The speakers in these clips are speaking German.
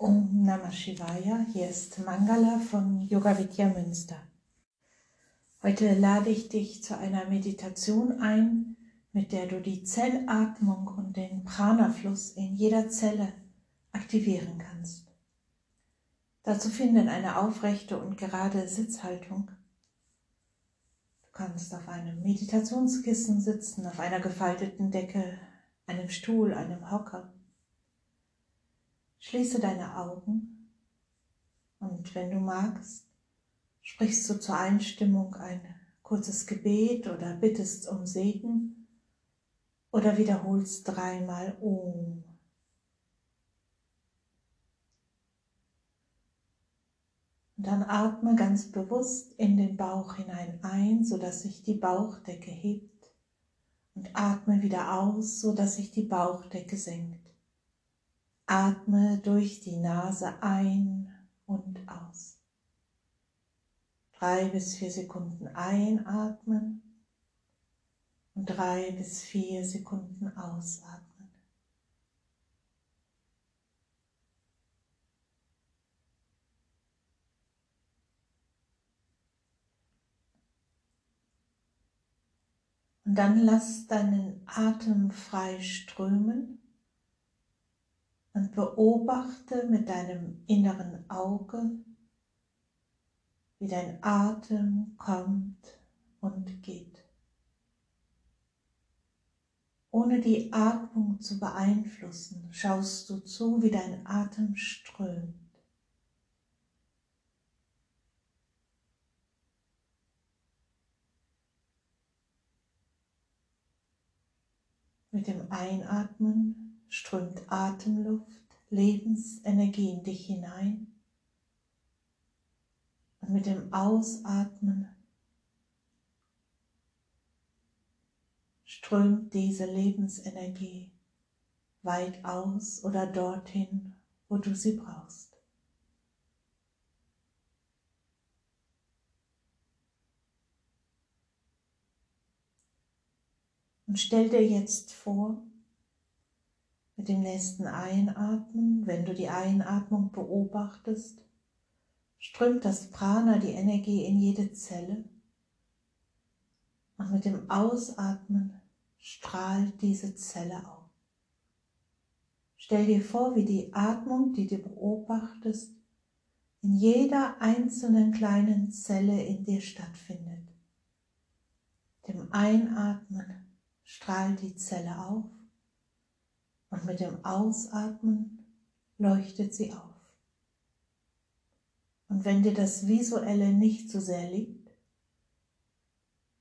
Om Namah Shivaya, hier ist Mangala von Yoga Vidya Münster. Heute lade ich dich zu einer Meditation ein, mit der du die Zellatmung und den Prana-Fluss in jeder Zelle aktivieren kannst. Dazu finden eine aufrechte und gerade Sitzhaltung. Du kannst auf einem Meditationskissen sitzen, auf einer gefalteten Decke, einem Stuhl, einem Hocker. Schließe deine Augen und wenn du magst, sprichst du zur Einstimmung ein kurzes Gebet oder bittest um Segen oder wiederholst dreimal Om. Und dann atme ganz bewusst in den Bauch hinein ein, sodass sich die Bauchdecke hebt und atme wieder aus, sodass sich die Bauchdecke senkt. Atme durch die Nase ein und aus. Drei bis vier Sekunden einatmen und drei bis vier Sekunden ausatmen. Und dann lass deinen Atem frei strömen und beobachte mit deinem inneren Auge, wie dein Atem kommt und geht. Ohne die Atmung zu beeinflussen, schaust du zu, wie dein Atem strömt. Mit dem Einatmen strömt Atemluft, Lebensenergie in dich hinein. Und mit dem Ausatmen strömt diese Lebensenergie weit aus oder dorthin, wo du sie brauchst. Und stell dir jetzt vor, mit dem nächsten Einatmen, wenn du die Einatmung beobachtest, strömt das Prana, die Energie in jede Zelle. Und mit dem Ausatmen strahlt diese Zelle auf. Stell dir vor, wie die Atmung, die du beobachtest, in jeder einzelnen kleinen Zelle in dir stattfindet. Dem Einatmen strahlt die Zelle auf und mit dem Ausatmen leuchtet sie auf. Und wenn dir das Visuelle nicht so sehr liegt,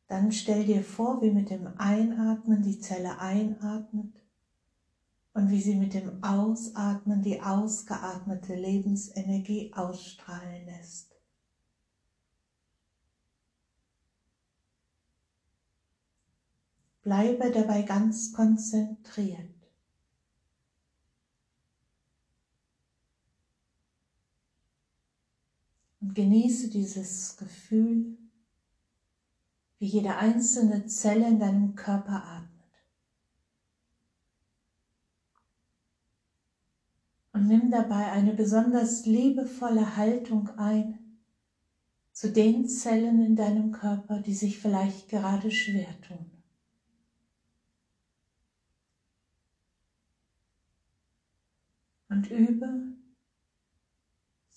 dann stell dir vor, wie mit dem Einatmen die Zelle einatmet und wie sie mit dem Ausatmen die ausgeatmete Lebensenergie ausstrahlen lässt. Bleibe dabei ganz konzentriert. Und genieße dieses Gefühl, wie jede einzelne Zelle in deinem Körper atmet. Und nimm dabei eine besonders liebevolle Haltung ein zu den Zellen in deinem Körper, die sich vielleicht gerade schwer tun. Und übe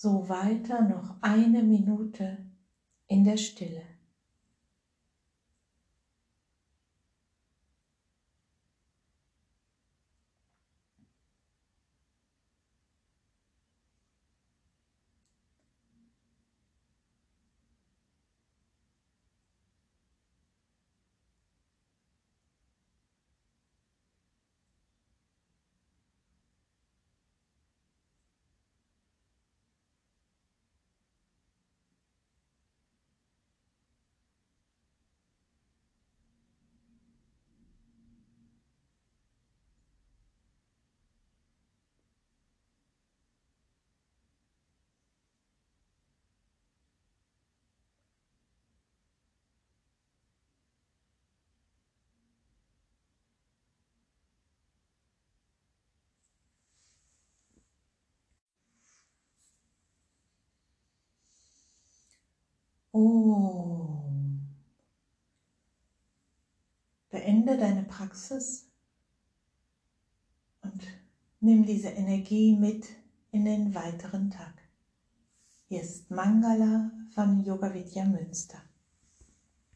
so weiter noch eine Minute in der Stille. Om. Beende deine Praxis und nimm diese Energie mit in den weiteren Tag. Hier ist Mangala von Yoga Vidya Münster.